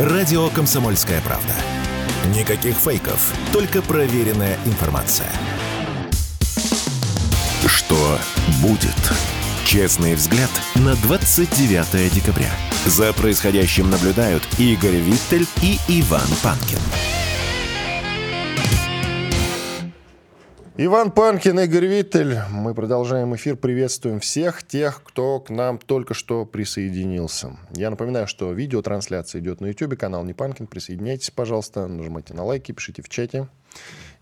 Радио «Комсомольская правда». Никаких фейков, только проверенная информация. Что будет? Честный взгляд на 29 декабря. За происходящим наблюдают Игорь Виттель и Иван Панкин. Иван Панкин, Игорь Виттель. Мы продолжаем эфир. Приветствуем всех тех, кто к нам только что присоединился. Я напоминаю, что видеотрансляция идет на YouTube, канал Не Панкин. Присоединяйтесь, пожалуйста, нажимайте на лайки, пишите в чате.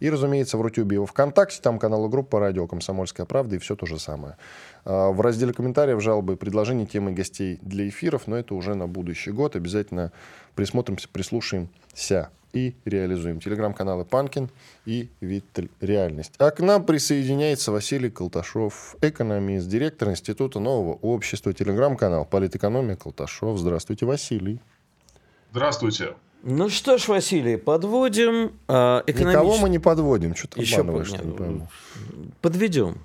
И, разумеется, в Рутюбе и во Вконтакте, там канал и группа «Радио Комсомольская правда» и все то же самое. А, в разделе комментариев, жалобы, предложения, темы гостей для эфиров, но это уже на будущий год. Обязательно присмотримся, прислушаемся и реализуем. Телеграм-каналы Панкин и Виттель Реальность. А к нам присоединяется Василий Колташов, экономист, директор Института нового общества, телеграм-канал Политэкономия Колташов. Здравствуйте, Василий. Здравствуйте. Ну что ж, Василий, подводим. А, экономич... Никого мы не подводим. Что ты Еще обманываешь, под... не пойму. Подведем.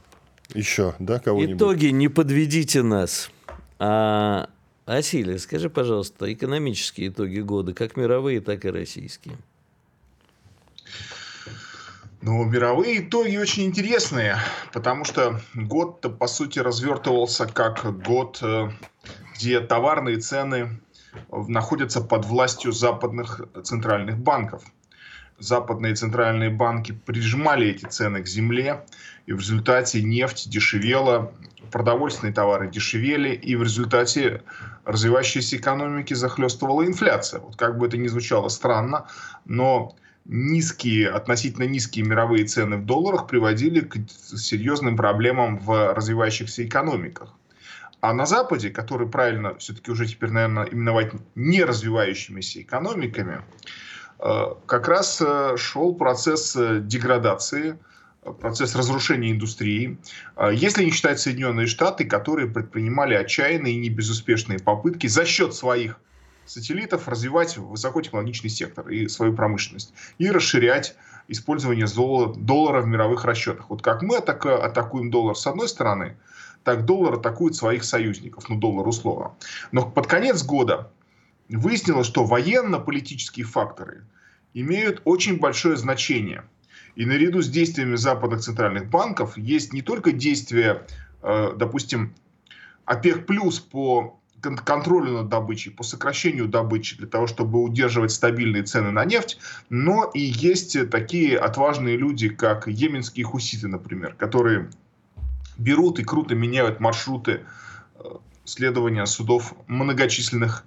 Еще, да, кого-нибудь? Итоги не подведите нас. А, Василий, скажи, пожалуйста, экономические итоги года, как мировые, так и российские. Ну, мировые итоги очень интересные, потому что год-то, по сути, развертывался как год, э, где товарные цены находятся под властью западных центральных банков. Западные центральные банки прижимали эти цены к земле, и в результате нефть дешевела, продовольственные товары дешевели, и в результате развивающейся экономики захлестывала инфляция. Вот как бы это ни звучало странно, но низкие, относительно низкие мировые цены в долларах приводили к серьезным проблемам в развивающихся экономиках. А на Западе, который правильно все-таки уже теперь, наверное, именовать не развивающимися экономиками, как раз э, шел процесс э, деградации – процесс разрушения индустрии. Если не считать Соединенные Штаты, которые предпринимали отчаянные и небезуспешные попытки за счет своих сателлитов развивать высокотехнологичный сектор и свою промышленность и расширять использование доллара в мировых расчетах. Вот как мы атакуем доллар с одной стороны, так доллар атакует своих союзников, ну доллар условно. Но под конец года выяснилось, что военно-политические факторы имеют очень большое значение – и наряду с действиями западных центральных банков есть не только действия, э, допустим, ОПЕК плюс по контролю над добычей, по сокращению добычи для того, чтобы удерживать стабильные цены на нефть, но и есть такие отважные люди, как йеменские хуситы, например, которые берут и круто меняют маршруты э, следования судов многочисленных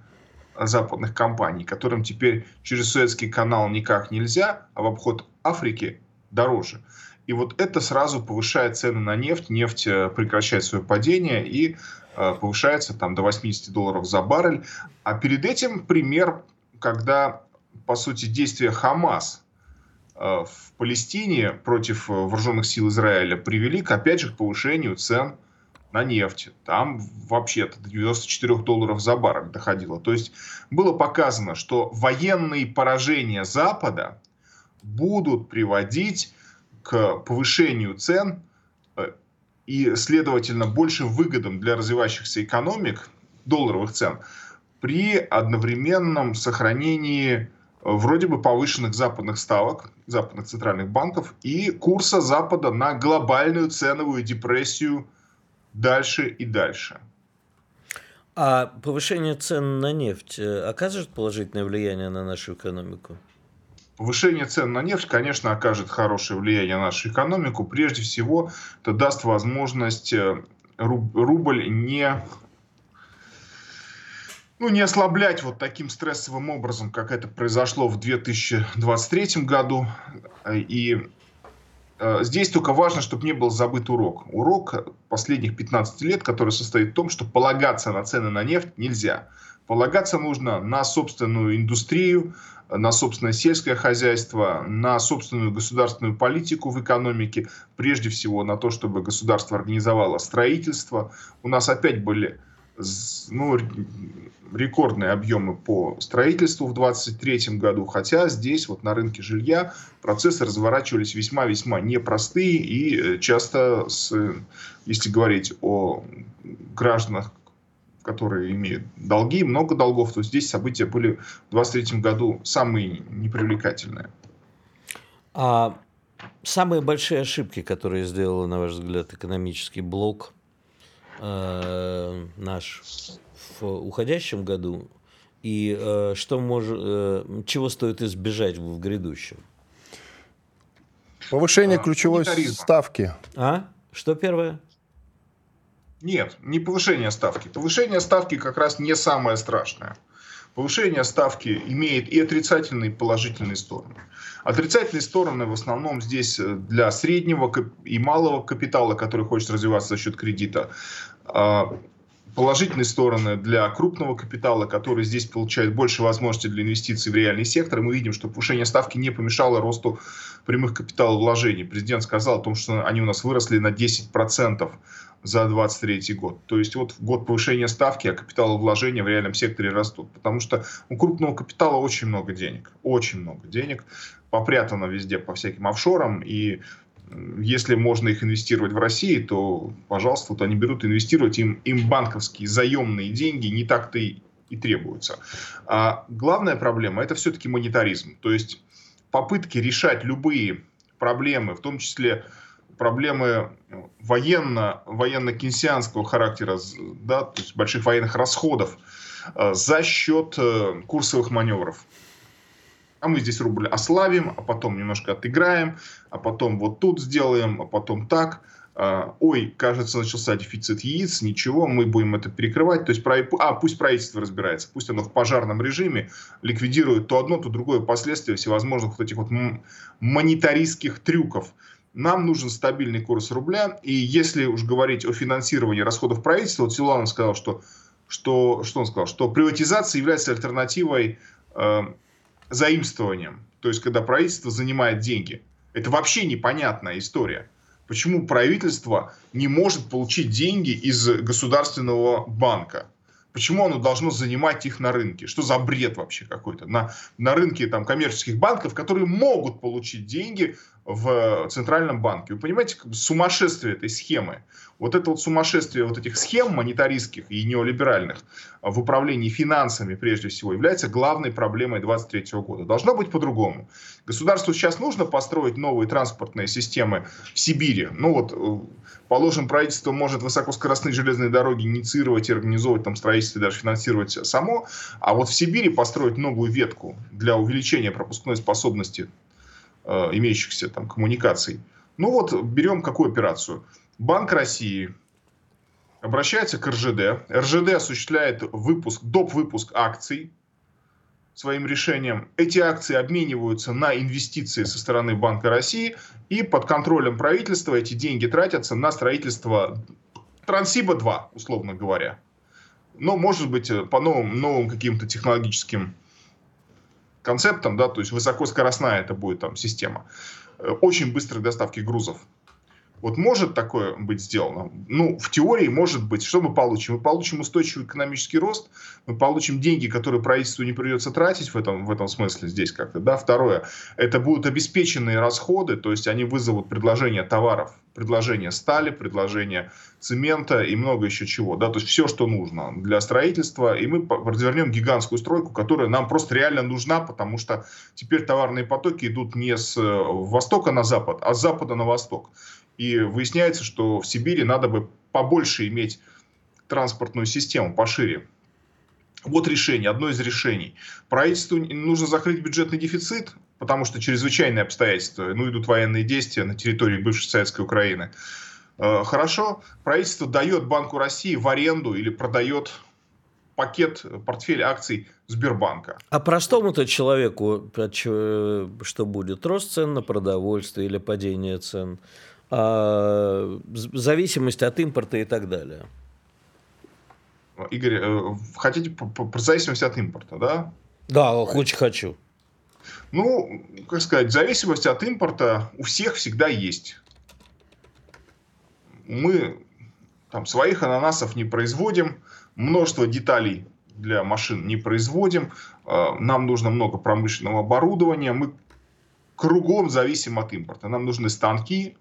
западных компаний, которым теперь через Суэцкий канал никак нельзя, а в обход Африки дороже. И вот это сразу повышает цены на нефть. Нефть э, прекращает свое падение и э, повышается там до 80 долларов за баррель. А перед этим пример, когда, по сути, действия Хамас э, в Палестине против вооруженных сил Израиля привели, к, опять же, к повышению цен на нефть. Там вообще-то до 94 долларов за баррель доходило. То есть было показано, что военные поражения Запада будут приводить к повышению цен э, и, следовательно, большим выгодам для развивающихся экономик, долларовых цен, при одновременном сохранении э, вроде бы повышенных западных ставок, западных центральных банков и курса Запада на глобальную ценовую депрессию дальше и дальше. А повышение цен на нефть э, оказывает положительное влияние на нашу экономику? Повышение цен на нефть, конечно, окажет хорошее влияние на нашу экономику. Прежде всего, это даст возможность э, рубль не ну, не ослаблять вот таким стрессовым образом, как это произошло в 2023 году. И э, здесь только важно, чтобы не был забыт урок. Урок последних 15 лет, который состоит в том, что полагаться на цены на нефть нельзя. Полагаться нужно на собственную индустрию, на собственное сельское хозяйство, на собственную государственную политику в экономике, прежде всего на то, чтобы государство организовало строительство. У нас опять были ну, рекордные объемы по строительству в 2023 году, хотя здесь вот на рынке жилья процессы разворачивались весьма-весьма непростые и э, часто, с, если говорить о гражданах которые имеют долги, много долгов, то здесь события были в 2023 году самые непривлекательные. А самые большие ошибки, которые сделал, на ваш взгляд, экономический блок э, наш в уходящем году, и э, что может, э, чего стоит избежать в грядущем? Повышение а, ключевой ставки. А? Что первое? Нет, не повышение ставки. Повышение ставки как раз не самое страшное. Повышение ставки имеет и отрицательные, и положительные стороны. Отрицательные стороны в основном здесь э, для среднего и малого капитала, который хочет развиваться за счет кредита. Положительные стороны для крупного капитала, который здесь получает больше возможностей для инвестиций в реальный сектор. мы видим, что повышение ставки не помешало росту прямых капиталовложений. Президент сказал о том, что они у нас выросли на 10% за 2023 год. То есть вот год повышения ставки, а капиталовложения в реальном секторе растут. Потому что у крупного капитала очень много денег. Очень много денег. Попрятано везде по всяким офшорам. И если можно их инвестировать в России, то, пожалуйста, вот они берут инвестировать, им, им банковские заемные деньги не так-то и, и требуются. А главная проблема – это все-таки монетаризм. То есть попытки решать любые проблемы, в том числе проблемы военно, военно-кенсианского характера, да, то есть больших военных расходов э, за счет э, курсовых маневров а мы здесь рубль ослабим, а потом немножко отыграем, а потом вот тут сделаем, а потом так. А, ой, кажется, начался дефицит яиц, ничего, мы будем это перекрывать. То есть, а, пусть правительство разбирается, пусть оно в пожарном режиме ликвидирует то одно, то другое последствие всевозможных вот этих вот монетаристских трюков. Нам нужен стабильный курс рубля, и если уж говорить о финансировании расходов правительства, вот Силуанов сказал, что, что, что он сказал, что приватизация является альтернативой э, заимствованием, то есть когда правительство занимает деньги. Это вообще непонятная история. Почему правительство не может получить деньги из государственного банка? Почему оно должно занимать их на рынке? Что за бред вообще какой-то? На, на рынке там, коммерческих банков, которые могут получить деньги в Центральном банке. Вы понимаете, как бы сумасшествие этой схемы. Вот это вот сумасшествие вот этих схем монетаристских и неолиберальных в управлении финансами, прежде всего, является главной проблемой 2023 года. Должно быть по-другому. Государству сейчас нужно построить новые транспортные системы в Сибири. Ну вот, э, положим, правительство может высокоскоростные железные дороги инициировать и организовывать там строительство и даже финансировать само, а вот в Сибири построить новую ветку для увеличения пропускной способности Э, имеющихся там коммуникаций. Ну вот берем какую операцию. Банк России обращается к РЖД. РЖД осуществляет выпуск, доп. выпуск акций своим решением. Эти акции обмениваются на инвестиции со стороны Банка России, и под контролем правительства эти деньги тратятся на строительство Транссиба-2, условно говоря. Но, может быть, э, по новым, новым каким-то технологическим концептом, да, то есть высокоскоростная это будет там система, э, очень быстрой доставки грузов. Вот может такое быть сделано? Ну, в теории может быть. Что мы получим? Мы получим устойчивый экономический рост, мы получим деньги, которые правительству не придется тратить в этом, в этом смысле здесь как-то. Да? Второе, это будут обеспеченные расходы, то есть они вызовут предложение товаров, предложение стали, предложение цемента и много еще чего. Да? То есть все, что нужно для строительства. И мы развернем гигантскую стройку, которая нам просто реально нужна, потому что теперь товарные потоки идут не с э, востока на запад, а с запада на восток. И выясняется, что в Сибири надо бы побольше иметь транспортную систему, пошире. Вот решение, одно из решений. Правительству нужно закрыть бюджетный дефицит, потому что чрезвычайные обстоятельства, ну, идут военные действия на территории бывшей советской Украины. Э, хорошо, правительство дает Банку России в аренду или продает пакет, портфель акций Сбербанка. А простому-то человеку что будет? Рост цен на продовольствие или падение цен? А, зависимость от импорта и так далее. Игорь, э, хотите про зависимость от импорта, да? Да, очень хочу. Ну, как сказать, зависимость от импорта у всех всегда есть. Мы там своих ананасов не производим, множество деталей для машин не производим, э, нам нужно много промышленного оборудования, мы кругом зависим от импорта. Нам нужны станки,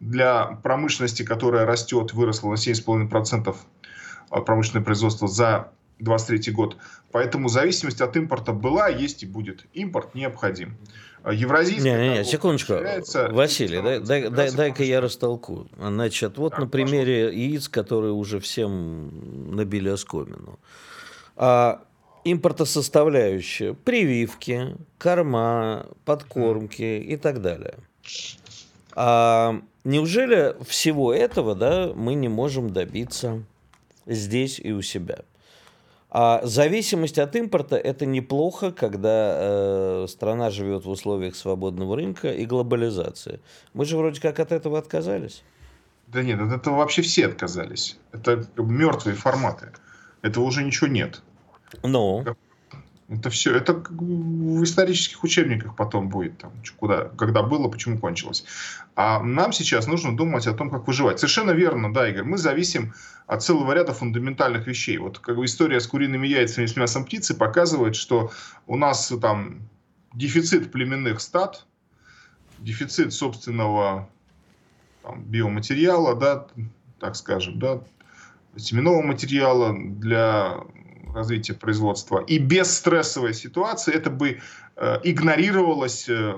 для промышленности, которая растет, выросла на 7,5%. промышленное производство за 23 год. Поэтому зависимость от импорта была, есть и будет. Импорт необходим. Евразийская... Не, не, не, секундочку. Василий, дай, дай, дай, дай-ка я растолкую. Значит, вот так, на примере пожалуйста. яиц, которые уже всем набили оскомину. А, импортосоставляющие, прививки, корма, подкормки и так далее. А неужели всего этого да, мы не можем добиться здесь и у себя? А зависимость от импорта это неплохо, когда э, страна живет в условиях свободного рынка и глобализации. Мы же вроде как от этого отказались. Да нет, от этого вообще все отказались. Это мертвые форматы. Этого уже ничего нет. Ну. Это все, это в исторических учебниках потом будет, там, куда, когда было, почему кончилось. А нам сейчас нужно думать о том, как выживать. Совершенно верно, да, Игорь, мы зависим от целого ряда фундаментальных вещей. Вот как бы история с куриными яйцами и с мясом птицы показывает, что у нас там дефицит племенных стад, дефицит собственного там, биоматериала, да, так скажем, да, семенного материала для развития производства. И без стрессовой ситуации это бы э, игнорировалось э,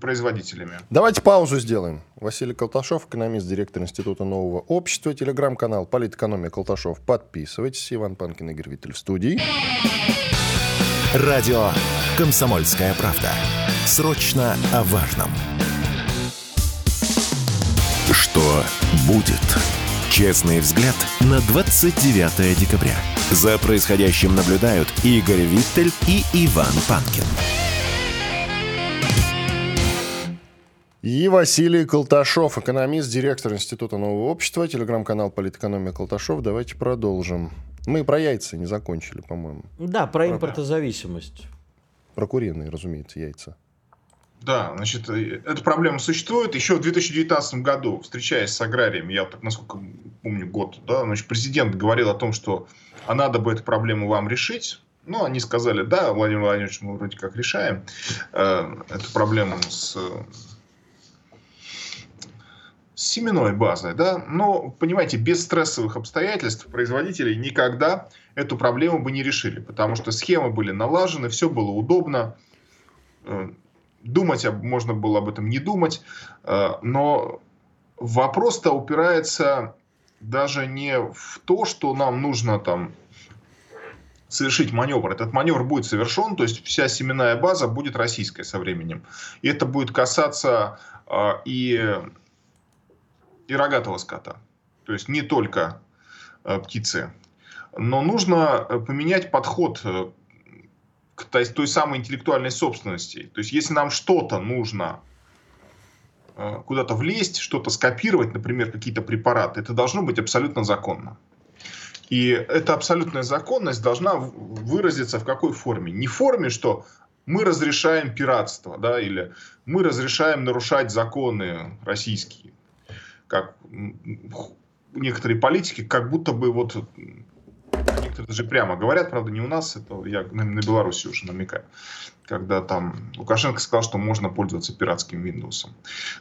производителями. Давайте паузу сделаем. Василий Колташов, экономист, директор Института нового общества, телеграм-канал «Политэкономия Колташов». Подписывайтесь. Иван Панкин, Игорь Виттель в студии. Радио «Комсомольская правда». Срочно о важном. Что будет? Честный взгляд на 29 декабря. За происходящим наблюдают Игорь Виттель и Иван Панкин. И Василий Колташов, экономист, директор Института нового общества, телеграм-канал «Политэкономия Колташов». Давайте продолжим. Мы про яйца не закончили, по-моему. Да, про импортозависимость. Про куриные, разумеется, яйца. Да, значит, э, эта проблема существует. Еще в 2019 году, встречаясь с аграриями, я так насколько помню год, да, значит, президент говорил о том, что а надо бы эту проблему вам решить. Ну, они сказали, да, Владимир Владимирович, мы вроде как решаем э, эту проблему с, с семенной базой, да. Но, понимаете, без стрессовых обстоятельств производители никогда эту проблему бы не решили, потому что схемы были налажены, все было удобно. Э, думать можно было об этом не думать, э, но вопрос-то упирается даже не в то, что нам нужно там совершить маневр. Этот маневр будет совершен, то есть вся семенная база будет российской со временем. И это будет касаться э, и, и рогатого скота. То есть не только э, птицы. Но нужно поменять подход к той, той самой интеллектуальной собственности. То есть, если нам что-то нужно э, куда-то влезть, что-то скопировать, например, какие-то препараты, это должно быть абсолютно законно. И эта абсолютная законность должна выразиться в какой форме? Не в форме, что мы разрешаем пиратство, да, или мы разрешаем нарушать законы российские, как некоторые политики, как будто бы вот некоторые даже прямо говорят, правда, не у нас, это я на, на Беларуси уже намекаю, когда там Лукашенко сказал, что можно пользоваться пиратским Windows.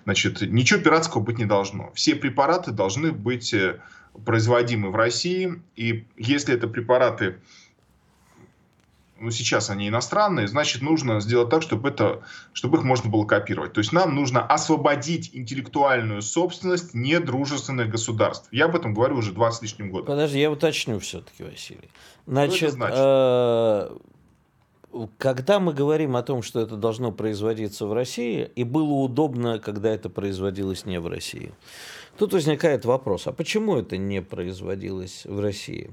Значит, ничего пиратского быть не должно. Все препараты должны быть э, производимы в России, и если это препараты ну, сейчас они иностранные, значит, нужно сделать так, чтобы, это, чтобы их можно было копировать. То есть нам нужно освободить интеллектуальную собственность недружественных государств. Я об этом говорю уже 20 с лишним год. Подожди, я уточню все-таки, Василий. Значит, значит? Э, когда мы говорим о том, что это должно производиться в России, и было удобно, когда это производилось не в России, тут возникает вопрос, а почему это не производилось в России?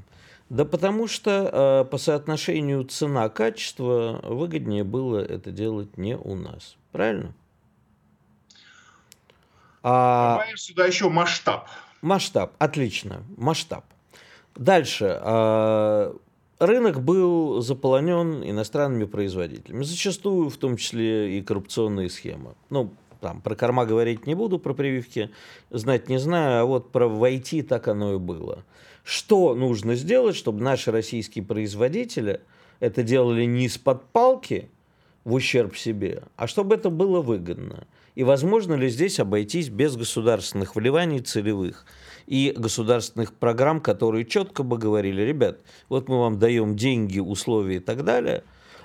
Да потому что э, по соотношению цена-качество выгоднее было это делать не у нас. Правильно? А... Добавим сюда еще масштаб. Масштаб, отлично, масштаб. Дальше. Э, рынок был заполонен иностранными производителями, зачастую в том числе и коррупционные схемы. Ну, там, про корма говорить не буду, про прививки знать не знаю, а вот про войти так оно и было. Что нужно сделать, чтобы наши российские производители это делали не из-под палки в ущерб себе, а чтобы это было выгодно. И возможно ли здесь обойтись без государственных вливаний целевых и государственных программ, которые четко бы говорили, ребят, вот мы вам даем деньги, условия и так далее,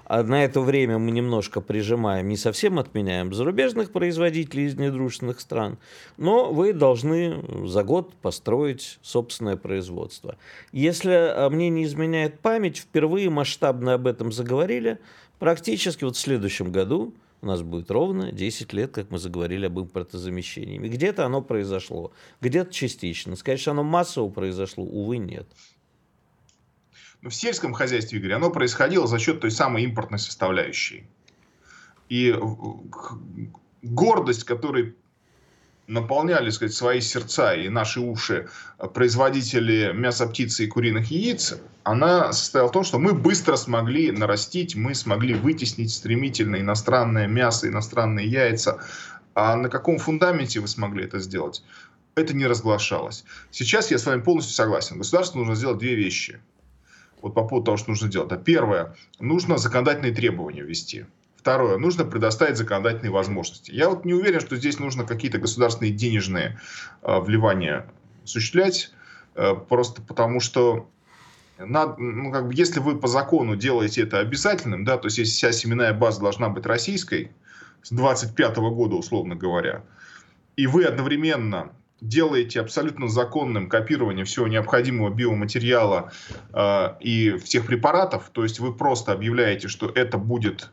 а на это время мы немножко прижимаем, не совсем отменяем зарубежных производителей из недружественных стран, но вы должны за год построить собственное производство. Если а, мне не изменяет память, впервые масштабно об этом заговорили практически вот в следующем году, у нас будет ровно 10 лет, как мы заговорили об импортозамещении. Где-то оно произошло, где-то частично. Сказать, что оно массово произошло, увы, нет. В сельском хозяйстве, Игорь, оно происходило за счет той самой импортной составляющей. И гордость, которой наполняли сказать, свои сердца и наши уши производители мяса птицы и куриных яиц, она состояла в том, что мы быстро смогли нарастить, мы смогли вытеснить стремительно иностранное мясо, иностранные яйца. А на каком фундаменте вы смогли это сделать? Это не разглашалось. Сейчас я с вами полностью согласен. Государству нужно сделать две вещи. Вот по поводу того, что нужно делать. Первое, нужно законодательные требования ввести. Второе, нужно предоставить законодательные возможности. Я вот не уверен, что здесь нужно какие-то государственные денежные э, вливания осуществлять, э, просто потому что надо, ну, как бы, если вы по закону делаете это обязательным, да, то есть если вся семенная база должна быть российской, с 25 года, условно говоря, и вы одновременно делаете абсолютно законным копирование всего необходимого биоматериала э, и всех препаратов, то есть вы просто объявляете, что это будет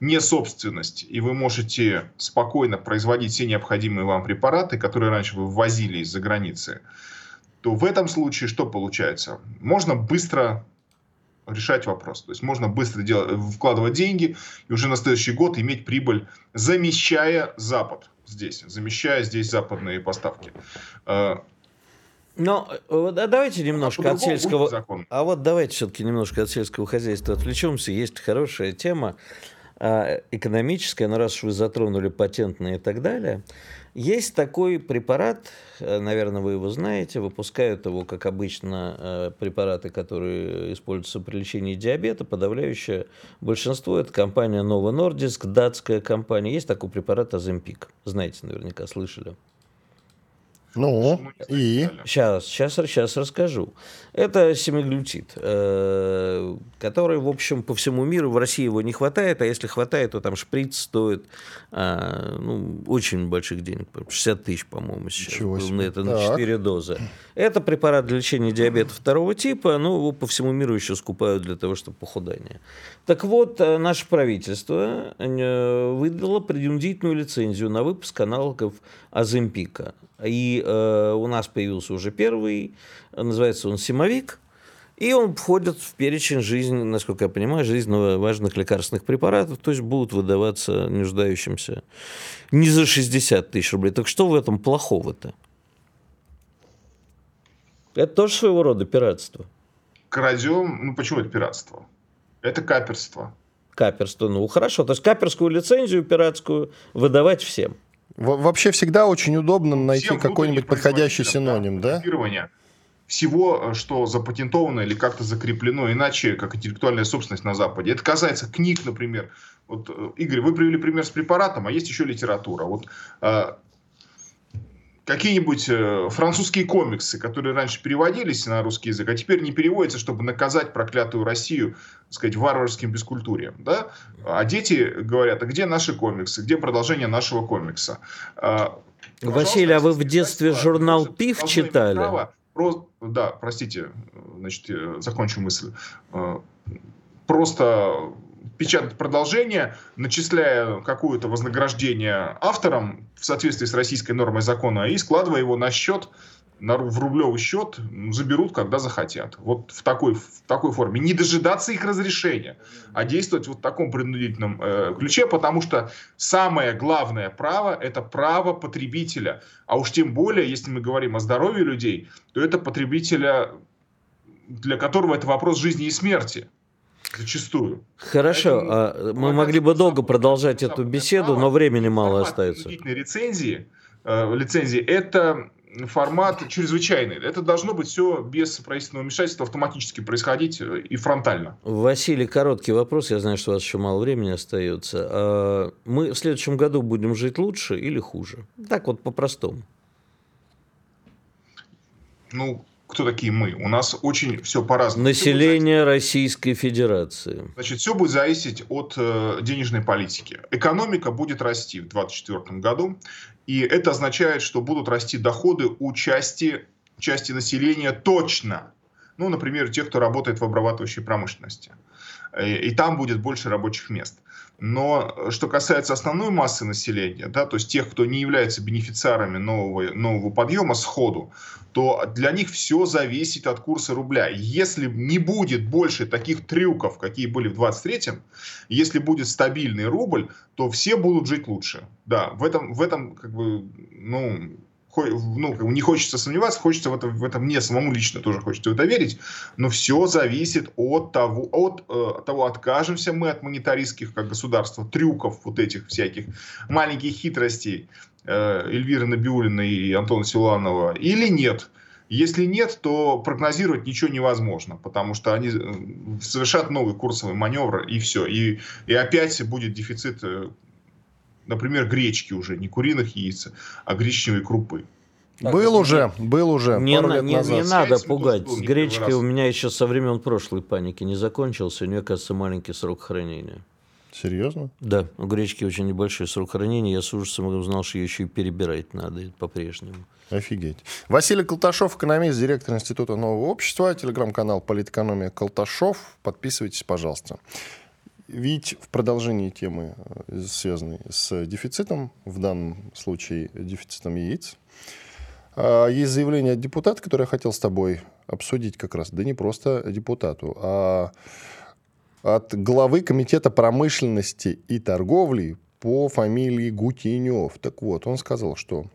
не собственность, и вы можете спокойно производить все необходимые вам препараты, которые раньше вы ввозили из-за границы, то в этом случае что получается? Можно быстро решать вопрос. То есть можно быстро делать, вкладывать деньги и уже на следующий год иметь прибыль, замещая Запад здесь, замещая здесь западные поставки. А, но вот, а давайте немножко а от сельского... А вот давайте все-таки немножко от сельского хозяйства отвлечемся. Есть хорошая тема а, экономическая, но раз уж вы затронули патентные и так далее, есть такой препарат, э, наверное, вы его знаете, выпускают его, как обычно, э, препараты, которые используются при лечении диабета, подавляющее большинство, это компания Novo Nordisk, датская компания, есть такой препарат Аземпик, знаете, наверняка, слышали. Ну, и? Сейчас, сейчас, сейчас расскажу. Это семиглютид, э, который, в общем, по всему миру, в России его не хватает, а если хватает, то там шприц стоит э, ну, очень больших денег, 60 тысяч, по-моему, сейчас. На это на 4 дозы. Это препарат для лечения диабета второго типа, но его по всему миру еще скупают для того, чтобы похудание. Так вот, э, наше правительство выдало принудительную лицензию на выпуск аналогов Аземпика. И э, у нас появился уже первый, называется он «Симовик», и он входит в перечень жизни, насколько я понимаю, жизненно важных лекарственных препаратов, то есть будут выдаваться нуждающимся не за 60 тысяч рублей. Так что в этом плохого-то? Это тоже своего рода пиратство. Крадем, ну почему это пиратство? Это каперство. Каперство, ну хорошо. То есть каперскую лицензию пиратскую выдавать всем. Вообще всегда очень удобно найти какой-нибудь подходящий синоним, да? Всего, э, что запатентовано или как-то закреплено иначе, как интеллектуальная собственность на Западе. Это касается книг, например. Вот, э, Игорь, вы привели пример с препаратом, а есть еще литература. Вот э, какие-нибудь э, французские комиксы, которые раньше переводились на русский язык, а теперь не переводятся, чтобы наказать проклятую Россию, так сказать, варварским бескультурием. Да? А дети говорят, а где наши комиксы, где продолжение нашего комикса? А, Василий, а вы в детстве журнал «Пив» читали? Право, про, да, простите, значит, закончу мысль. А, просто печатать продолжение, начисляя какое-то вознаграждение авторам в соответствии с российской нормой закона и складывая его на счет, на, в рублевый счет, заберут, когда захотят. Вот в такой, в такой форме. Не дожидаться их разрешения, а действовать вот в таком принудительном э, ключе, потому что самое главное право – это право потребителя. А уж тем более, если мы говорим о здоровье людей, то это потребителя, для которого это вопрос жизни и смерти. Зачастую. Хорошо, Поэтому, а мы могли бы долго продолжать эту беседу, но времени мало остается. Рецензии, э, лицензии это формат чрезвычайный. Это должно быть все без правительственного вмешательства автоматически происходить э, и фронтально. Василий, короткий вопрос. Я знаю, что у вас еще мало времени остается. А мы в следующем году будем жить лучше или хуже? Так вот, по-простому. Ну, кто такие мы? У нас очень все по-разному. Население Российской Федерации. Значит, все будет зависеть от э, денежной политики. Экономика будет расти в 2024 году, и это означает, что будут расти доходы у части, части населения точно. Ну, например, тех, кто работает в обрабатывающей промышленности. И, э, и там будет больше рабочих мест. Но э, что касается основной массы населения, да, то есть тех, кто не является бенефициарами нового, нового подъема сходу, то для них все зависит от курса рубля. Если не будет больше таких трюков, какие были в 23-м, если будет стабильный рубль, то все будут жить лучше. Да, в этом, в этом как бы, ну, ну, не хочется сомневаться, хочется в этом, в этом мне самому лично тоже хочется в это верить, но все зависит от того, от, э, от того, откажемся мы от монетаристских, как государства, трюков вот этих всяких маленьких хитростей э, Эльвиры Набиулиной и Антона Силуанова или нет. Если нет, то прогнозировать ничего невозможно, потому что они э, совершат новый курсовый маневр и все. И, и опять будет дефицит например, гречки уже, не куриных яиц, а гречневой крупы. Так, был уже, был уже. Не, на, не, не надо пугать. С гречкой у меня еще со времен прошлой паники не закончился. У нее, кажется, маленький срок хранения. Серьезно? Да, у гречки очень небольшой срок хранения. Я с ужасом узнал, что ее еще и перебирать надо по-прежнему. Офигеть. Василий Колташов, экономист, директор Института нового общества, телеграм-канал «Политэкономия Колташов». Подписывайтесь, пожалуйста. Ведь в продолжении темы, э, связанной с дефицитом, в данном случае дефицитом яиц, а, есть заявление от депутата, которое я хотел с тобой обсудить как раз. Да не просто депутату, а от главы Комитета промышленности и торговли по фамилии Гутинев. Так вот, он сказал, что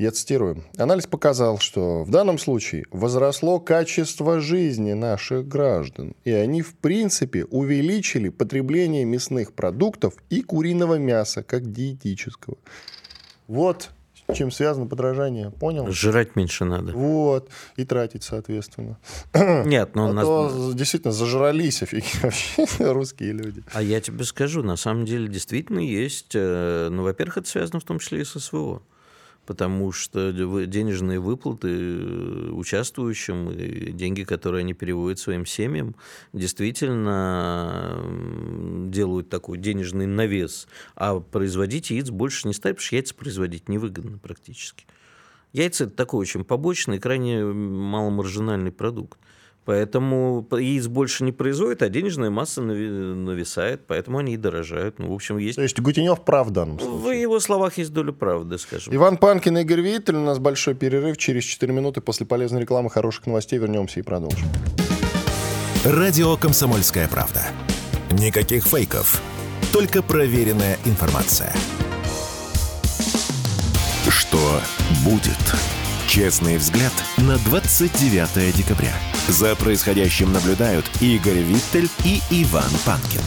я цитирую. Анализ показал, что в данном случае возросло качество жизни наших граждан, и они в принципе увеличили потребление мясных продуктов и куриного мяса как диетического. Вот чем связано подражание, понял? Жрать меньше надо. Вот, и тратить, соответственно. Нет, ну... А нас... то действительно зажрались офиги вообще русские люди. А я тебе скажу, на самом деле действительно есть... Э, ну, во-первых, это связано в том числе и с СВО потому что денежные выплаты э, участвующим, деньги, которые они переводят своим семьям, действительно делают такой денежный навес. А производить яиц больше не стали, потому что яйца производить невыгодно практически. Яйца – это такой очень побочный, крайне маломаржинальный продукт. Поэтому яиц больше не производят, а денежная масса нависает, поэтому они и дорожают. Ну, в общем, есть... То есть Гутенев прав в данном случае? В его словах есть доля правды, скажем. Иван Панкин и Игорь Виттель. У нас большой перерыв. Через 4 минуты после полезной рекламы, хороших новостей вернемся и продолжим. Радио «Комсомольская правда». Никаких фейков, только проверенная информация. Что будет? Честный взгляд на 29 декабря. За происходящим наблюдают Игорь Виттель и Иван Панкин.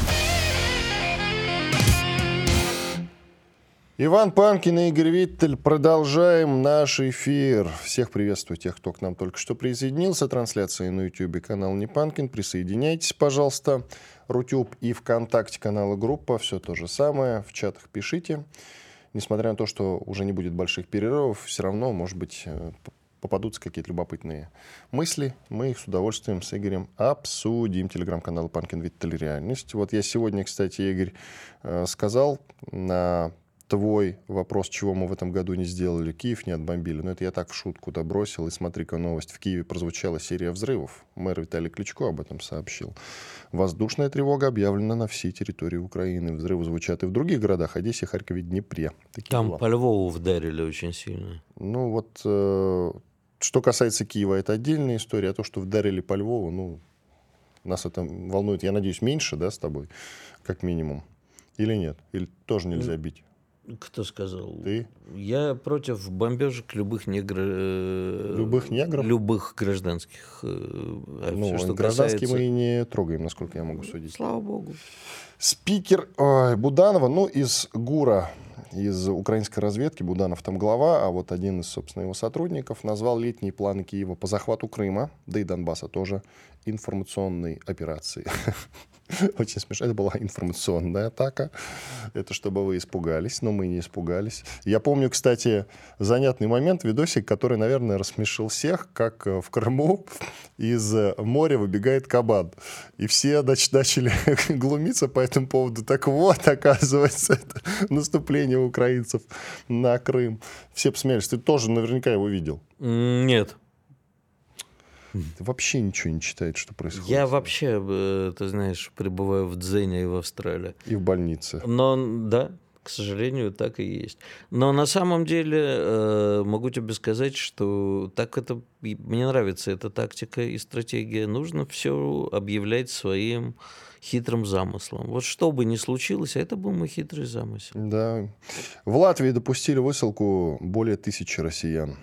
Иван Панкин и Игорь Виттель. Продолжаем наш эфир. Всех приветствую тех, кто к нам только что присоединился. Трансляция на YouTube канал Не Панкин. Присоединяйтесь, пожалуйста. Рутюб и ВКонтакте канала группа. Все то же самое. В чатах пишите. Несмотря на то, что уже не будет больших перерывов, все равно, может быть, э, попадутся какие-то любопытные мысли, мы их с удовольствием с Игорем обсудим. Телеграм-канал Панкин Виттель Реальность. Вот я сегодня, кстати, Игорь, э, сказал на твой вопрос, чего мы в этом году не сделали, Киев не отбомбили. Но это я так в шутку добросил. И смотри-ка новость. В Киеве прозвучала серия взрывов. Мэр Виталий Кличко об этом сообщил. Воздушная тревога объявлена на всей территории Украины. Взрывы звучат и в других городах. Одессе, Харькове, Днепре. Такие Там дела. по Львову вдарили очень сильно. Ну вот, э, что касается Киева, это отдельная история. А то, что вдарили по Львову, ну, нас это волнует, я надеюсь, меньше, да, с тобой, как минимум. Или нет? Или тоже нельзя бить? Кто сказал? Ты? Я против бомбежек любых негр... Э, любых негров? Любых гражданских. Э, а ну, все, что гражданские касается... мы и не трогаем, насколько я могу судить. Слава богу. Спикер ой, Буданова, ну, из ГУРа из украинской разведки, Буданов там глава, а вот один из, собственно, его сотрудников назвал летние планы Киева по захвату Крыма, да и Донбасса тоже, информационной операцией. Очень смешно. Это была информационная атака. Это чтобы вы испугались, но мы не испугались. Я помню, кстати, занятный момент, видосик, который, наверное, рассмешил всех, как э, в Крыму из моря выбегает кабан. И все значит, начали глумиться по этому поводу. Так вот, оказывается, это наступление украинцев на Крым. Все посмеялись. Ты тоже наверняка его видел. Нет. Ты вообще ничего не читает, что происходит. Я вообще, э, ты знаешь, пребываю в Дзене и в Австралии. И в больнице. Но, да, к сожалению, так и есть. Но на самом деле э, могу тебе сказать, что так это мне нравится эта тактика и стратегия. Нужно все объявлять своим хитрым замыслом. Вот что бы ни случилось, а это был мой хитрый замысел. Да. В Латвии допустили высылку более тысячи россиян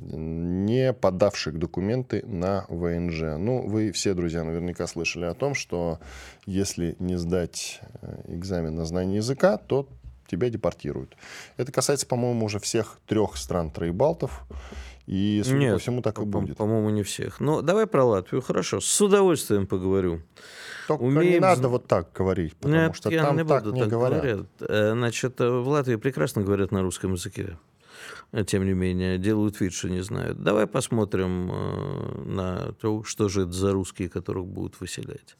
не подавших документы на ВНЖ. Ну, вы все, друзья, наверняка слышали о том, что если не сдать э, экзамен на знание языка, то тебя депортируют. Это касается, по-моему, уже всех трех стран Троебалтов. И, судя Нет, по всему, так и будет. По-моему, не всех. Но давай про Латвию. Хорошо, с удовольствием поговорю. Только не умеем надо зн- вот так говорить, потому Нет, что там не так не так говорят. говорят. Э, Значит, э, в Латвии прекрасно говорят на русском языке. Э, Тем не менее, делают вид, что не знают. Давай посмотрим э, на то, что же это за русские, которых будут выселять.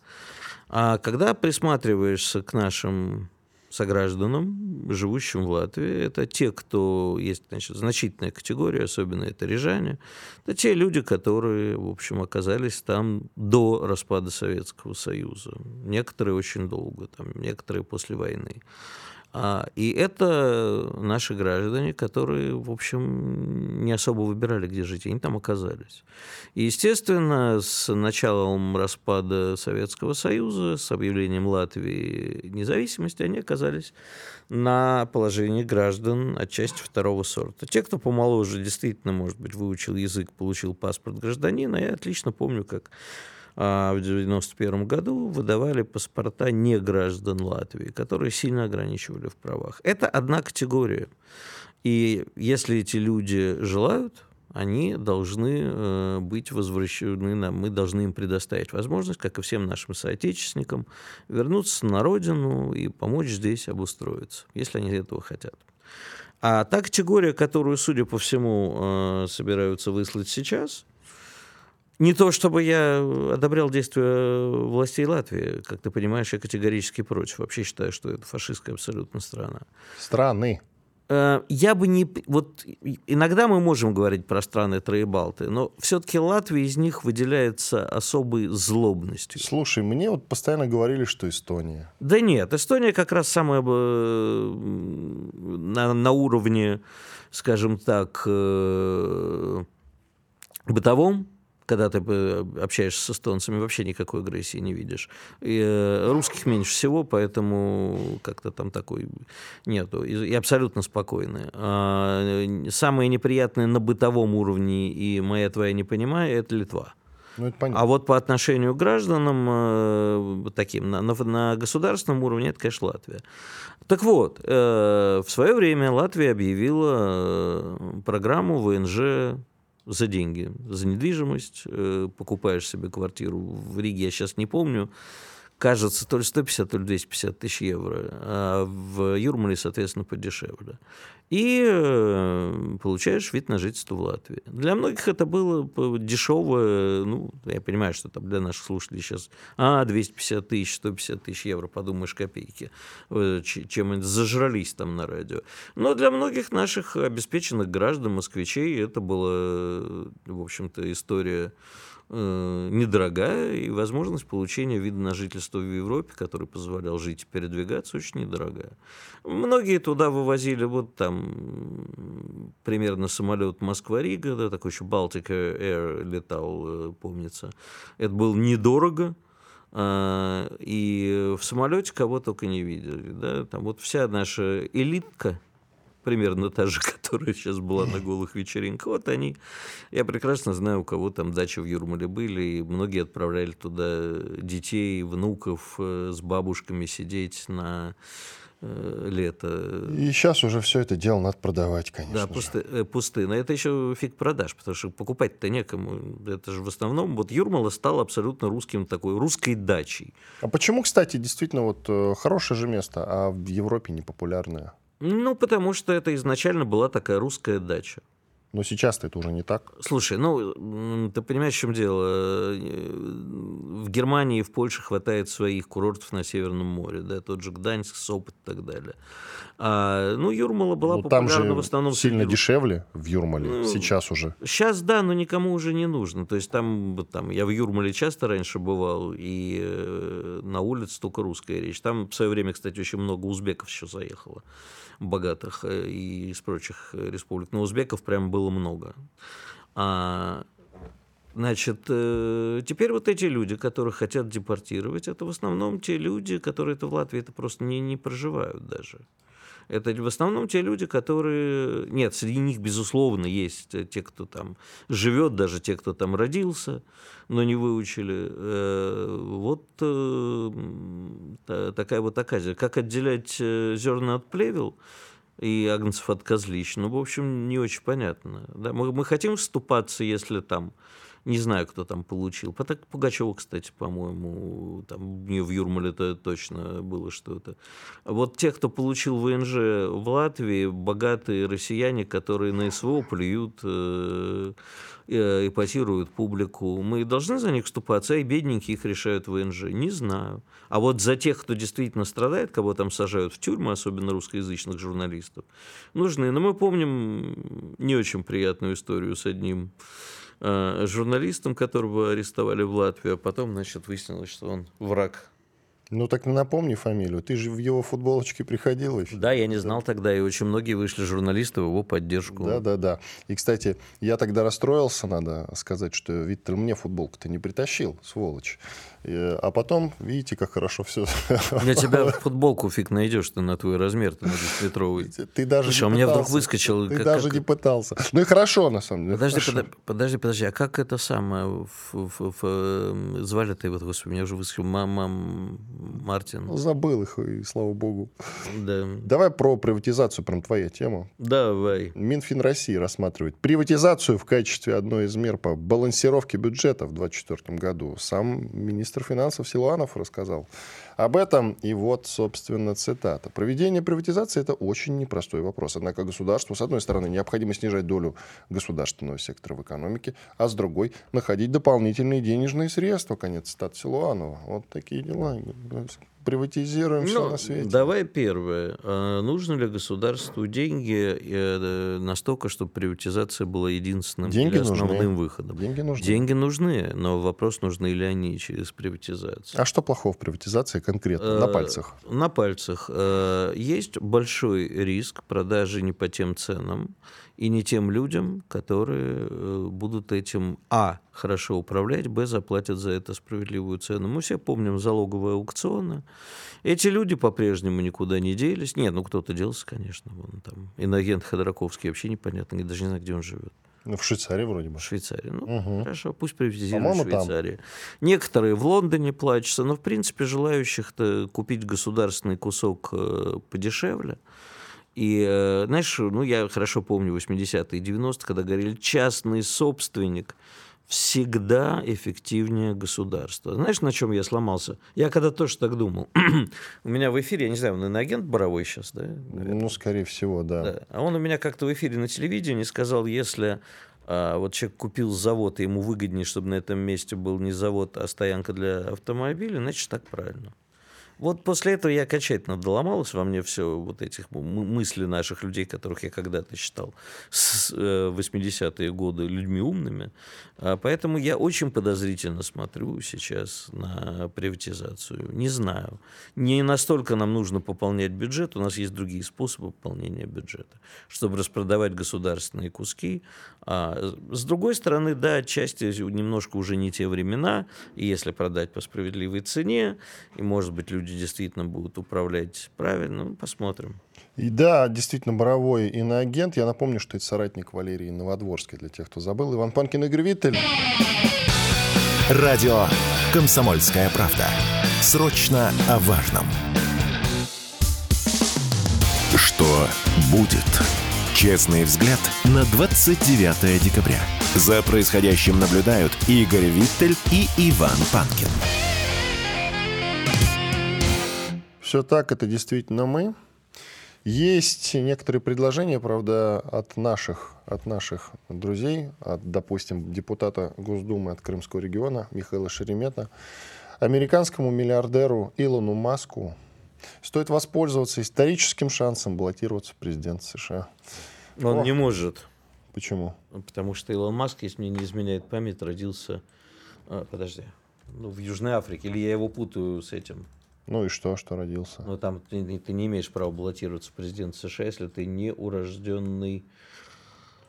А когда присматриваешься к нашим согражданам, живущим в Латвии, это те, кто есть значит, значительная категория, особенно это рижане, это те люди, которые, в общем, оказались там до распада Советского Союза. Некоторые очень долго, там, некоторые после войны. А, и это наши граждане, которые, в общем, не особо выбирали, где жить, они там оказались. И, естественно, с началом распада Советского Союза, с объявлением Латвии независимости, они оказались на положении граждан отчасти второго сорта. Те, кто помоложе, действительно, может быть, выучил язык, получил паспорт гражданина. Я отлично помню, как а, в 1991 году выдавали паспорта не граждан Латвии, которые сильно ограничивали в правах. Это одна категория. И если эти люди желают, они должны э, быть возвращены нам, мы должны им предоставить возможность, как и всем нашим соотечественникам, вернуться на родину и помочь здесь обустроиться, если они этого хотят. А та категория, которую, судя по всему, э, собираются выслать сейчас, не то чтобы я одобрял действия властей Латвии. Как ты понимаешь, я категорически против. Вообще считаю, что это фашистская абсолютно страна. Страны. Э, Я бы не... Вот иногда мы можем говорить про страны Троебалты, но все-таки Латвия из них выделяется особой злобностью. Слушай, мне вот постоянно говорили, что Эстония. Да нет, Эстония как раз самая на, на уровне, скажем так, э, бытовом, когда ты э, общаешься с эстонцами, вообще никакой агрессии не видишь. И, э, русских меньше всего, поэтому как-то там такой нету. И, абсолютно спокойные. А, э, самые неприятные на бытовом уровне, и моя твоя не понимаю, это Литва. Ну, это понятно. А вот по отношению к гражданам э, таким на, на, на государственном уровне это, конечно, Латвия. Так вот, э, в свое время Латвия объявила программу ВНЖ за деньги, за недвижимость. Э, покупаешь себе квартиру в Риге, я сейчас не помню, кажется, то ли 150, то ли 250 тысяч евро, а в Юрмале, соответственно, подешевле. И э, получаешь вид на жительство в Латвии. Для многих это было дешевое, ну, я понимаю, что там для наших слушателей сейчас, а, 250 тысяч, 150 тысяч евро, подумаешь, копейки, э, чем они зажрались там на радио. Но для многих наших обеспеченных граждан, москвичей, это была, э, в общем-то, история недорогая, и возможность получения вида на жительство в Европе, который позволял жить и передвигаться, очень недорогая. Многие туда вывозили вот там примерно самолет Москва-Рига, да, такой еще Baltic Air летал, э, помнится. Это было недорого, а, и в самолете кого только не видели. Да? Там вот вся наша элитка, примерно та же, которая сейчас была на голых вечеринках. Вот они, я прекрасно знаю, у кого там дачи в Юрмале были, и многие отправляли туда детей, внуков э, с бабушками сидеть на э, лето. И сейчас уже все это дело надо продавать, конечно. Да, пусты, э, пусты. Но это еще фиг продаж, потому что покупать-то некому. Это же в основном, вот Юрмала стал абсолютно русским такой, русской дачей. А почему, кстати, действительно вот э, хорошее же место, а в Европе не популярное? Ну, потому что это изначально была такая русская дача. Но сейчас-то это уже не так. Слушай, ну, ты понимаешь, в чем дело? Э, В Германии и в Польше хватает своих курортов на Северном море, да, тот же Гданьск, Сопот и так далее. А, ну, Юрмала была Ну, там популярна же в основном сильно среди дешевле в Юрмале, Ну, сейчас уже. Сейчас да, но никому уже не нужно. То есть там, там я в Юрмале часто раньше бывал, и э, на улице только русская речь. Там в свое время, кстати, очень много узбеков еще заехало, богатых э, и из прочих э, республик. Но узбеков прям было много. А, Значит, э, теперь вот эти люди, которых хотят депортировать, это в основном те люди, которые это в Латвии это просто не, не проживают даже. Это в основном те люди, которые... Нет, среди них, безусловно, есть э, те, кто там живет, даже те, кто там родился, но не выучили. Э, Вот такая вот оказия. Как отделять зерна от плевел и агнцев от козлищ? Ну, в общем, не очень понятно. Да? Мы, мы хотим вступаться, если там не знаю, кто там получил. По- так Пугачева, кстати, по-моему, там не в Юрмале это точно было что-то. Вот те, кто получил ВНЖ в Латвии, богатые россияне, которые на СВО плюют, э, э, публику, мы должны за них вступаться, а и бедненькие их решают ВНЖ? Не знаю. А вот за тех, кто действительно страдает, кого там сажают в тюрьмы, особенно русскоязычных журналистов, нужны. Но мы помним не очень приятную историю с одним журналистом, которого арестовали в Латвии, а потом, значит, выяснилось, что он враг. Ну так напомни фамилию. Ты же в его футболочке приходил еще. Да, я не знал тогда, и очень многие вышли журналисты в его поддержку. Да, да, да. И, кстати, я тогда расстроился, надо сказать, что Виктор мне футболку-то не притащил, сволочь. А потом, видите, как хорошо все. Для тебя футболку фиг найдешь, ты на твой размер, ты на 10-метровый. Ты даже Слушай, не а у меня вдруг выскочил, Ты как- даже как- не пытался. Ну и хорошо, на самом деле. Подожди, подожди, подожди, а как это самое ф- ф- ф- эм, звали-то вот, господи, меня уже выскочил мама Мартин. Ну, забыл их, и слава богу. Да. Давай про приватизацию, прям твоя тема. Давай. Минфин России рассматривает приватизацию в качестве одной из мер по балансировке бюджета в 2024 году. Сам министр финансов Силуанов рассказал об этом. И вот, собственно, цитата. Проведение приватизации – это очень непростой вопрос. Однако государству, с одной стороны, необходимо снижать долю государственного сектора в экономике, а с другой – находить дополнительные денежные средства. Конец цитаты Силуанова. Вот такие дела. Приватизируем все Ну, на свете. давай первое. А нужно ли государству деньги э, настолько, чтобы приватизация была единственным Деньги или нужны. основным выходом? Деньги нужны. Деньги нужны, но вопрос, нужны ли они через приватизацию. А что плохого в приватизации конкретно? На Э, пальцах. На пальцах. Э, Есть большой риск продажи не по тем ценам и не тем людям, которые э, будут этим, а, хорошо управлять, б, заплатят за это справедливую цену. Мы все помним залоговые аукционы. Эти люди по-прежнему никуда не делись. Нет, ну кто-то делся, конечно. Вон там иноагент Ходорковский, вообще непонятно, я даже не знаю, где он живет. Ну, в Швейцарии вроде бы. В Швейцарии. Ну, Мгм. хорошо, пусть приватизируют в там. Швейцарии. Некоторые в Лондоне плачутся, но, в принципе, желающих-то купить государственный кусок э, подешевле. И, э, знаешь, ну, я хорошо помню 80-е и 90-е, когда говорили, частный собственник всегда эффективнее государства. Знаешь, на чем я сломался? Я когда тоже так думал. У меня в эфире, я не знаю, он иноагент Боровой сейчас, да? Ну, скорее всего, да. Да. А он у меня как-то в эфире на телевидении сказал, если а, вот человек купил завод, и ему выгоднее, чтобы на этом месте был не завод, а стоянка для автомобиля, значит, так правильно. Вот после этого я окончательно доломалось во мне все вот этих мы- мыслей наших людей, которых я когда-то считал с э, 80-е годы людьми умными. А Поэтому я очень подозрительно смотрю сейчас на приватизацию. Не знаю. Не настолько нам нужно пополнять бюджет, у нас есть другие способы пополнения бюджета, чтобы распродавать государственные куски. А с другой стороны, да, отчасти немножко уже не те времена, и если продать по справедливой цене, и, может быть, люди люди действительно будут управлять правильно, ну, посмотрим. И да, действительно, Боровой иноагент. Я напомню, что это соратник Валерии Новодворской, для тех, кто забыл. Иван Панкин, Игорь Виттель. Радио «Комсомольская правда». Срочно о важном. Что будет? Честный взгляд на 29 декабря. За происходящим наблюдают Игорь Виттель и Иван Панкин. Все так, это действительно мы. Есть некоторые предложения, правда, от наших, от наших друзей, от, допустим, депутата Госдумы от Крымского региона Михаила Шеремета, американскому миллиардеру Илону Маску стоит воспользоваться историческим шансом баллотироваться в президент США. Он О. не может. Почему? Потому что Илон Маск, если мне не изменяет память, родился... А, подожди. Ну, в Южной Африке. Или я его путаю с этим? Ну и что, что родился? Ну там ты, ты не имеешь права баллотироваться в президент США, если ты не урожденный...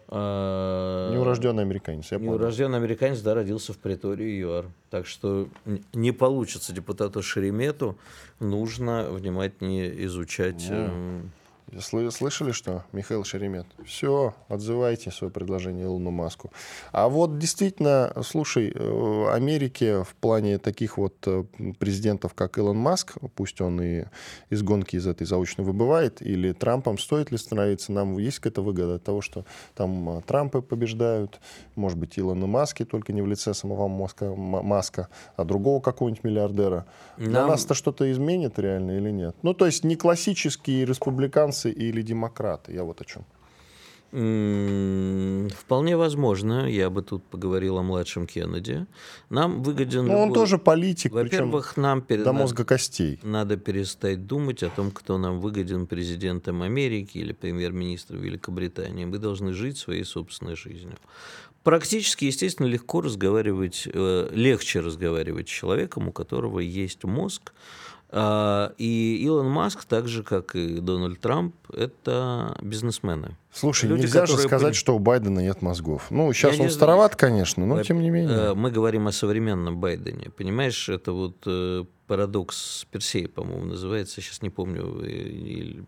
Э, неурожденный американец, я Неурожденный американец, да, родился в притории ЮАР. Так что не получится депутату Шеремету, нужно внимательнее изучать... Э, Слышали, что, Михаил Шеремет? Все, отзывайте свое предложение Илону Маску. А вот действительно, слушай, э, Америке в плане таких вот э, президентов, как Илон Маск, пусть он и из гонки из этой заочно выбывает, или Трампом, стоит ли становиться? Нам есть какая-то выгода от того, что там э, Трампы побеждают, может быть, Илона Маски, только не в лице самого Маска, Маска а другого какого-нибудь миллиардера. Нам... Для нас-то что-то изменит реально или нет? Ну, то есть не классические республиканцы республиканцы или демократы? Я вот о чем. Вполне возможно, я бы тут поговорил о младшем Кеннеди. Нам выгоден... Ну, он тоже политик, Во-первых, нам перед... до мозга костей. Надо перестать думать о том, кто нам выгоден президентом Америки или премьер-министром Великобритании. Мы должны жить своей собственной жизнью. Практически, естественно, легко разговаривать, э, легче разговаривать с человеком, у которого есть мозг, и Илон Маск, так же как и Дональд Трамп, это бизнесмены. Слушай, Люди, нельзя же сказать, что у Байдена нет мозгов. Ну, сейчас Я он староват, конечно, но тем не менее. Э, мы говорим о современном Байдене. Понимаешь, это вот э, парадокс Персея, по-моему, называется. Сейчас не помню,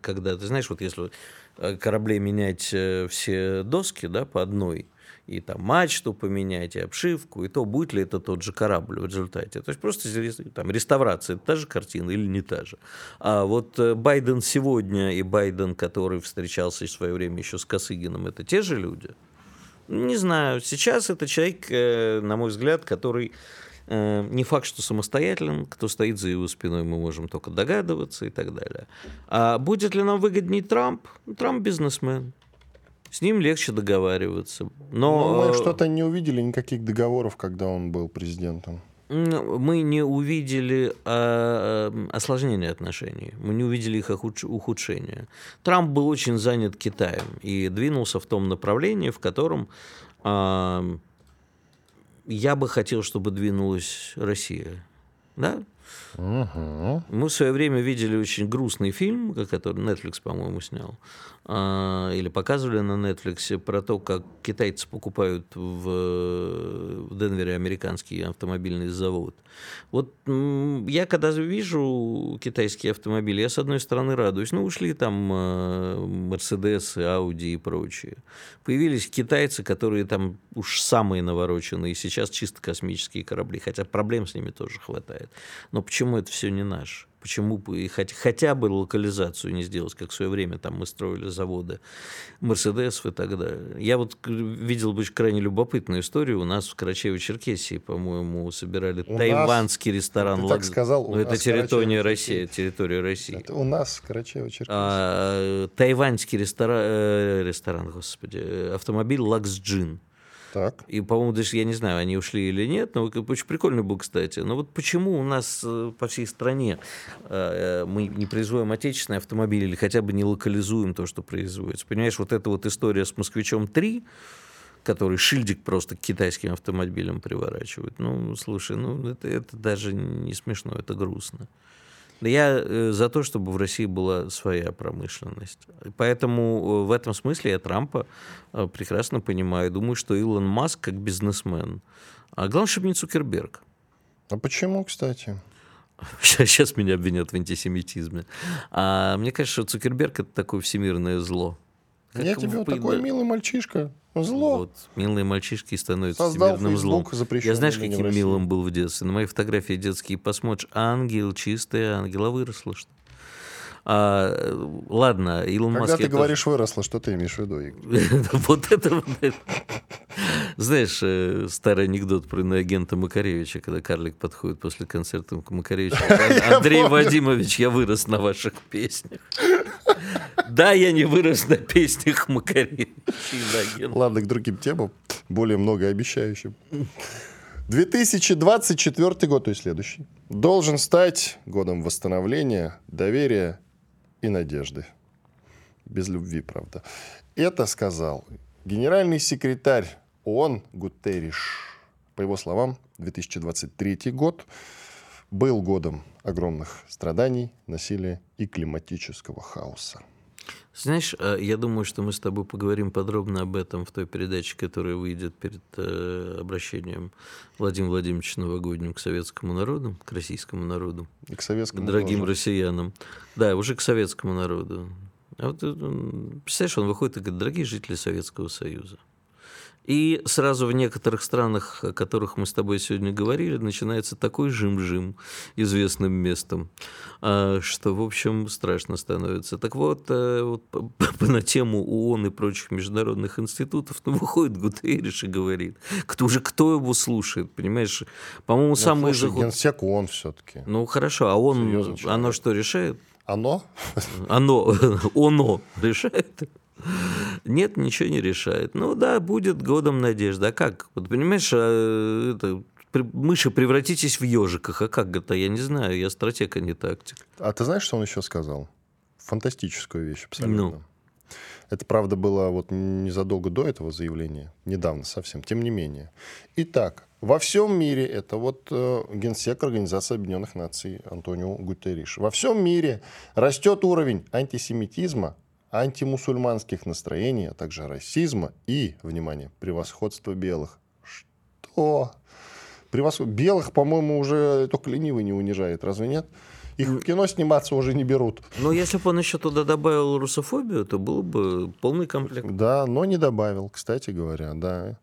когда, ты знаешь, вот если э, кораблей менять все доски, да, по одной, и там мачту поменять, и обшивку, и то, будет ли это тот же корабль в результате. То есть просто там реставрация, это та же картина или не та же. А вот э, Байден сегодня и Байден, который встречался в свое время еще с Косыгином, это те же люди? Не знаю. Сейчас это человек, э, на мой взгляд, который э, не факт, что самостоятелен, кто стоит за его спиной, мы можем только догадываться и так далее. А будет ли нам выгоднее Трамп? Трамп бизнесмен с ним легче договариваться. Но, Но мы э, что-то не увидели никаких договоров, когда он был президентом. Мы не увидели а, осложнения отношений, мы не увидели их ухудшения. Трамп был очень занят Китаем и двинулся в том направлении, в котором а, я бы хотел, чтобы двинулась Россия. Да? Угу. Мы в свое время видели очень грустный фильм, который Netflix, по-моему, снял, а, или показывали на Netflix про то, как китайцы покупают в, Денвере американский автомобильный завод. Вот я когда вижу китайские автомобили, я с одной стороны радуюсь, ну ушли там Mercedes, Audi и прочие. Появились китайцы, которые там уж самые навороченные, сейчас чисто космические корабли, хотя проблем с ними тоже хватает. Но почему это все не наше? Почему бы хоть, хотя бы локализацию не сделать, как в свое время там мы строили заводы Мерседесов и так далее. Я вот видел бы крайне любопытную историю. У нас в Карачаево-Черкесии, по-моему, собирали у тайванский нас, ресторан. Ты так сказал, у это территория России, территория России. Это у нас в Карачаево-Черкесии. А, тайваньский ресторан, э, ресторан, господи, автомобиль Лаксджин. Так. И, по-моему, даже я не знаю, они ушли или нет, но очень прикольный был, кстати. Но вот почему у нас э, по всей стране э, э, мы не производим отечественные автомобили или хотя бы не локализуем то, что производится? Понимаешь, вот эта вот история с «Москвичом-3», который шильдик просто к китайским автомобилям приворачивает. Ну, слушай, ну это, это даже не смешно, это грустно. Я э, за то, чтобы в России была своя промышленность. Поэтому э, в этом смысле я Трампа э, прекрасно понимаю. Думаю, что Илон Маск как бизнесмен. А главное, чтобы не Цукерберг. А почему, кстати? Сейчас меня обвинят в антисемитизме. А мне кажется, что Цукерберг это такое всемирное зло. Как Я тебе вот такой милый мальчишка. Зло. Вот, милые мальчишки становятся Создал всемирным злом. Я знаешь, каким милым был в детстве? На моей фотографии детские посмотришь. Ангел, чистый ангел. А выросла что? А, ладно, Илон Когда Маск... ты говоришь выросла, что ты имеешь в виду, Вот это... Знаешь, э, старый анекдот про иноагента Макаревича, когда карлик подходит после концерта к Макаревичу. Андрей Вадимович, я вырос на ваших песнях. Да, я не вырос на песнях Макаревича. Ладно, к другим темам, более многообещающим. 2024 год, то есть следующий, должен стать годом восстановления, доверия и надежды. Без любви, правда. Это сказал генеральный секретарь ООН Гутерриш. По его словам, 2023 год был годом огромных страданий, насилия и климатического хаоса. Знаешь, а, я думаю, что мы с тобой поговорим подробно об этом в той передаче, которая выйдет перед э, обращением Владимира Владимировича Новогодним к советскому народу, к российскому народу. И к советскому К дорогим тоже. россиянам. Да, уже к советскому народу. А вот, э, представляешь, он выходит и говорит, дорогие жители Советского Союза, и сразу в некоторых странах, о которых мы с тобой сегодня говорили, начинается такой жим-жим известным местом, а, что, в общем, страшно становится. Так вот, э, вот на тему ООН и прочих международных институтов ну, выходит Гутерриш и говорит, кто же кто его слушает, понимаешь? По-моему, ну, самый же... Генсек ООН все-таки. Ну, хорошо, а он, оно что решает? Оно? Оно, оно решает? Нет, ничего не решает. Ну да, будет годом надежда. А как? Вот понимаешь, а, это, мыши превратитесь в ежиках. А как это? Я не знаю, я стратег, а не тактик. А ты знаешь, что он еще сказал? Фантастическую вещь абсолютно. Ну. Это, правда, было вот незадолго до этого заявления, недавно совсем, тем не менее. Итак, во всем мире, это вот э, генсек Организации Объединенных Наций Антонио Гутерриш, во всем мире растет уровень антисемитизма, антимусульманских настроений, а также расизма и, внимание, превосходства белых. Что? Превосход... Белых, по-моему, уже только ленивый не унижает, разве нет? Их в кино сниматься уже не берут. Но если бы он еще туда добавил русофобию, то был бы полный комплект. Да, но не добавил, кстати говоря, да.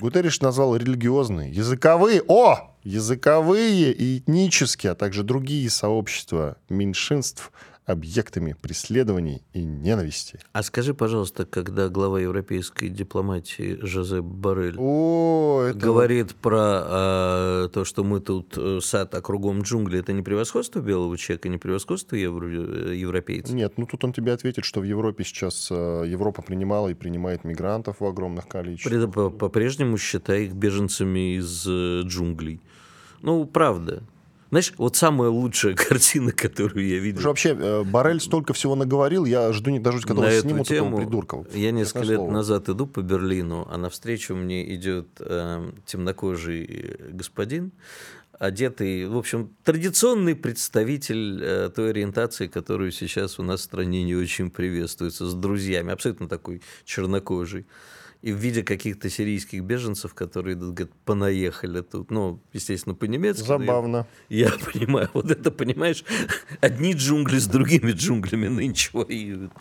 Гутерриш назвал религиозные, языковые, о, языковые и этнические, а также другие сообщества меньшинств – объектами преследований и ненависти. А скажи, пожалуйста, когда глава европейской дипломатии Жозеп Барель О, это... говорит про э, то, что мы тут э, сад, а кругом джунгли, это не превосходство белого человека, не превосходство евро, э, европейцев? Нет, ну тут он тебе ответит, что в Европе сейчас э, Европа принимала и принимает мигрантов в огромных количествах. По-прежнему считай их беженцами из джунглей. Ну, правда. Знаешь, вот самая лучшая картина, которую я видел. вообще, э, Барель столько всего наговорил, я жду не дождусь, когда он снимут тему, этого придурка. Я несколько лет слово. назад иду по Берлину, а навстречу мне идет э, темнокожий господин, одетый, в общем, традиционный представитель э, той ориентации, которую сейчас у нас в стране не очень приветствуется, с друзьями, абсолютно такой чернокожий и в виде каких-то сирийских беженцев, которые идут, говорят, понаехали тут. Ну, естественно, по-немецки. Забавно. Я, я понимаю, вот это, понимаешь, одни джунгли с другими джунглями нынче воюют.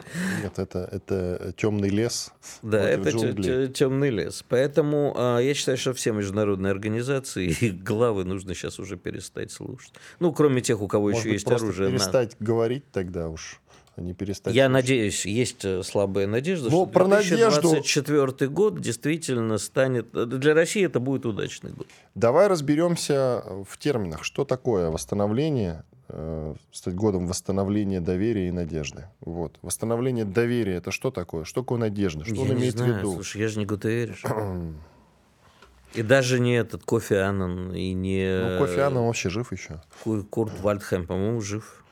Нет, это, это темный лес. Да, это темный лес. Поэтому а, я считаю, что все международные организации и главы нужно сейчас уже перестать слушать. Ну, кроме тех, у кого Может еще быть, есть оружие. перестать на... говорить тогда уж не перестать. Я надеюсь, есть э, слабая надежда, Но ну, что про 2024 надежду... год действительно станет... Э, для России это будет удачный год. Давай разберемся в терминах. Что такое восстановление, э, стать годом восстановления доверия и надежды? Вот. Восстановление доверия – это что такое? Что такое надежда? Что я он имеет знаю. в виду? Слушай, я же не Гутерриш. И даже не этот Кофе Аннан, и не... Ну, Кофе Аннан вообще жив еще. Курт Вальдхайм, по-моему, жив.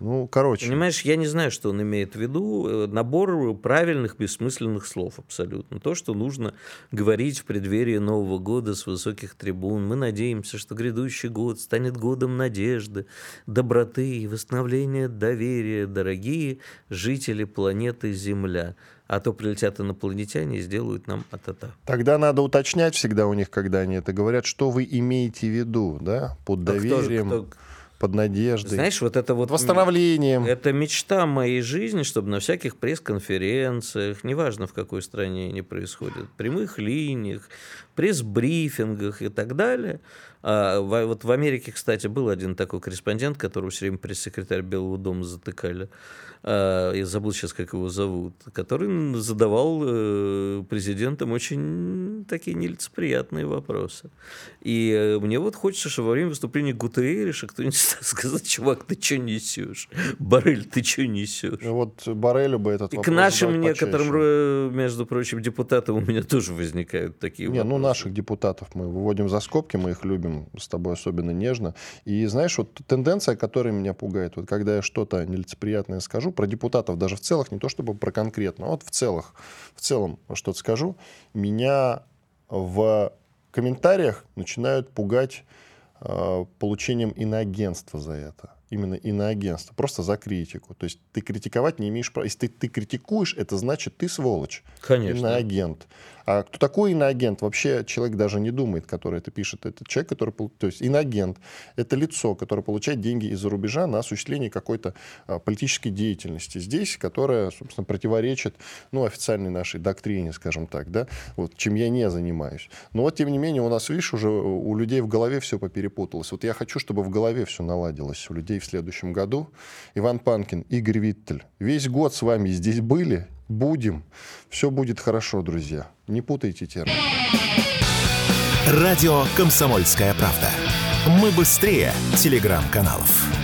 Ну, короче. Понимаешь, я не знаю, что он имеет в виду. Э, набор правильных, бессмысленных слов абсолютно. То, что нужно говорить в преддверии Нового года с высоких трибун. Мы надеемся, что грядущий год станет годом надежды, доброты и восстановления доверия, дорогие жители планеты Земля. А то прилетят инопланетяне и сделают нам а-та-та. Тогда надо уточнять всегда у них, когда они это говорят, что вы имеете в виду, да, под доверием. А кто, кто, под надеждой. Знаешь, вот это вот... Восстановлением. Это мечта моей жизни, чтобы на всяких пресс-конференциях, неважно в какой стране они происходят, прямых линиях, пресс-брифингах и так далее. А, в, вот в Америке, кстати, был один такой корреспондент, которого все время пресс-секретарь Белого дома затыкали. А, я забыл сейчас, как его зовут, который задавал э, президентам очень такие нелицеприятные вопросы. И э, мне вот хочется, чтобы во время выступления Гутерреша кто-нибудь сказал, чувак, ты что несешь? Барель, ты что несешь? Вот Барелю бы этот И к нашим некоторым, э, между прочим, депутатам у меня тоже возникают такие Не, ну, вопросы. ну наших депутатов мы выводим за скобки, мы их любим с тобой особенно нежно. И знаешь, вот тенденция, которая меня пугает, вот когда я что-то нелицеприятное скажу, про депутатов даже в целых, не то чтобы про конкретно, а вот в целых, в целом что-то скажу, меня в комментариях начинают пугать э, получением иноагентства за это именно иноагентство, просто за критику. То есть ты критиковать не имеешь права. Если ты, ты критикуешь, это значит ты сволочь. Конечно. Иноагент. А кто такой иноагент? Вообще человек даже не думает, который это пишет. Это человек, который... То есть иноагент — это лицо, которое получает деньги из-за рубежа на осуществление какой-то а, политической деятельности здесь, которая, собственно, противоречит ну, официальной нашей доктрине, скажем так, да, вот, чем я не занимаюсь. Но вот, тем не менее, у нас, видишь, уже у людей в голове все поперепуталось. Вот я хочу, чтобы в голове все наладилось у людей в следующем году. Иван Панкин, Игорь Виттель. Весь год с вами здесь были, будем. Все будет хорошо, друзья. Не путайте термины. Радио «Комсомольская правда». Мы быстрее телеграм-каналов.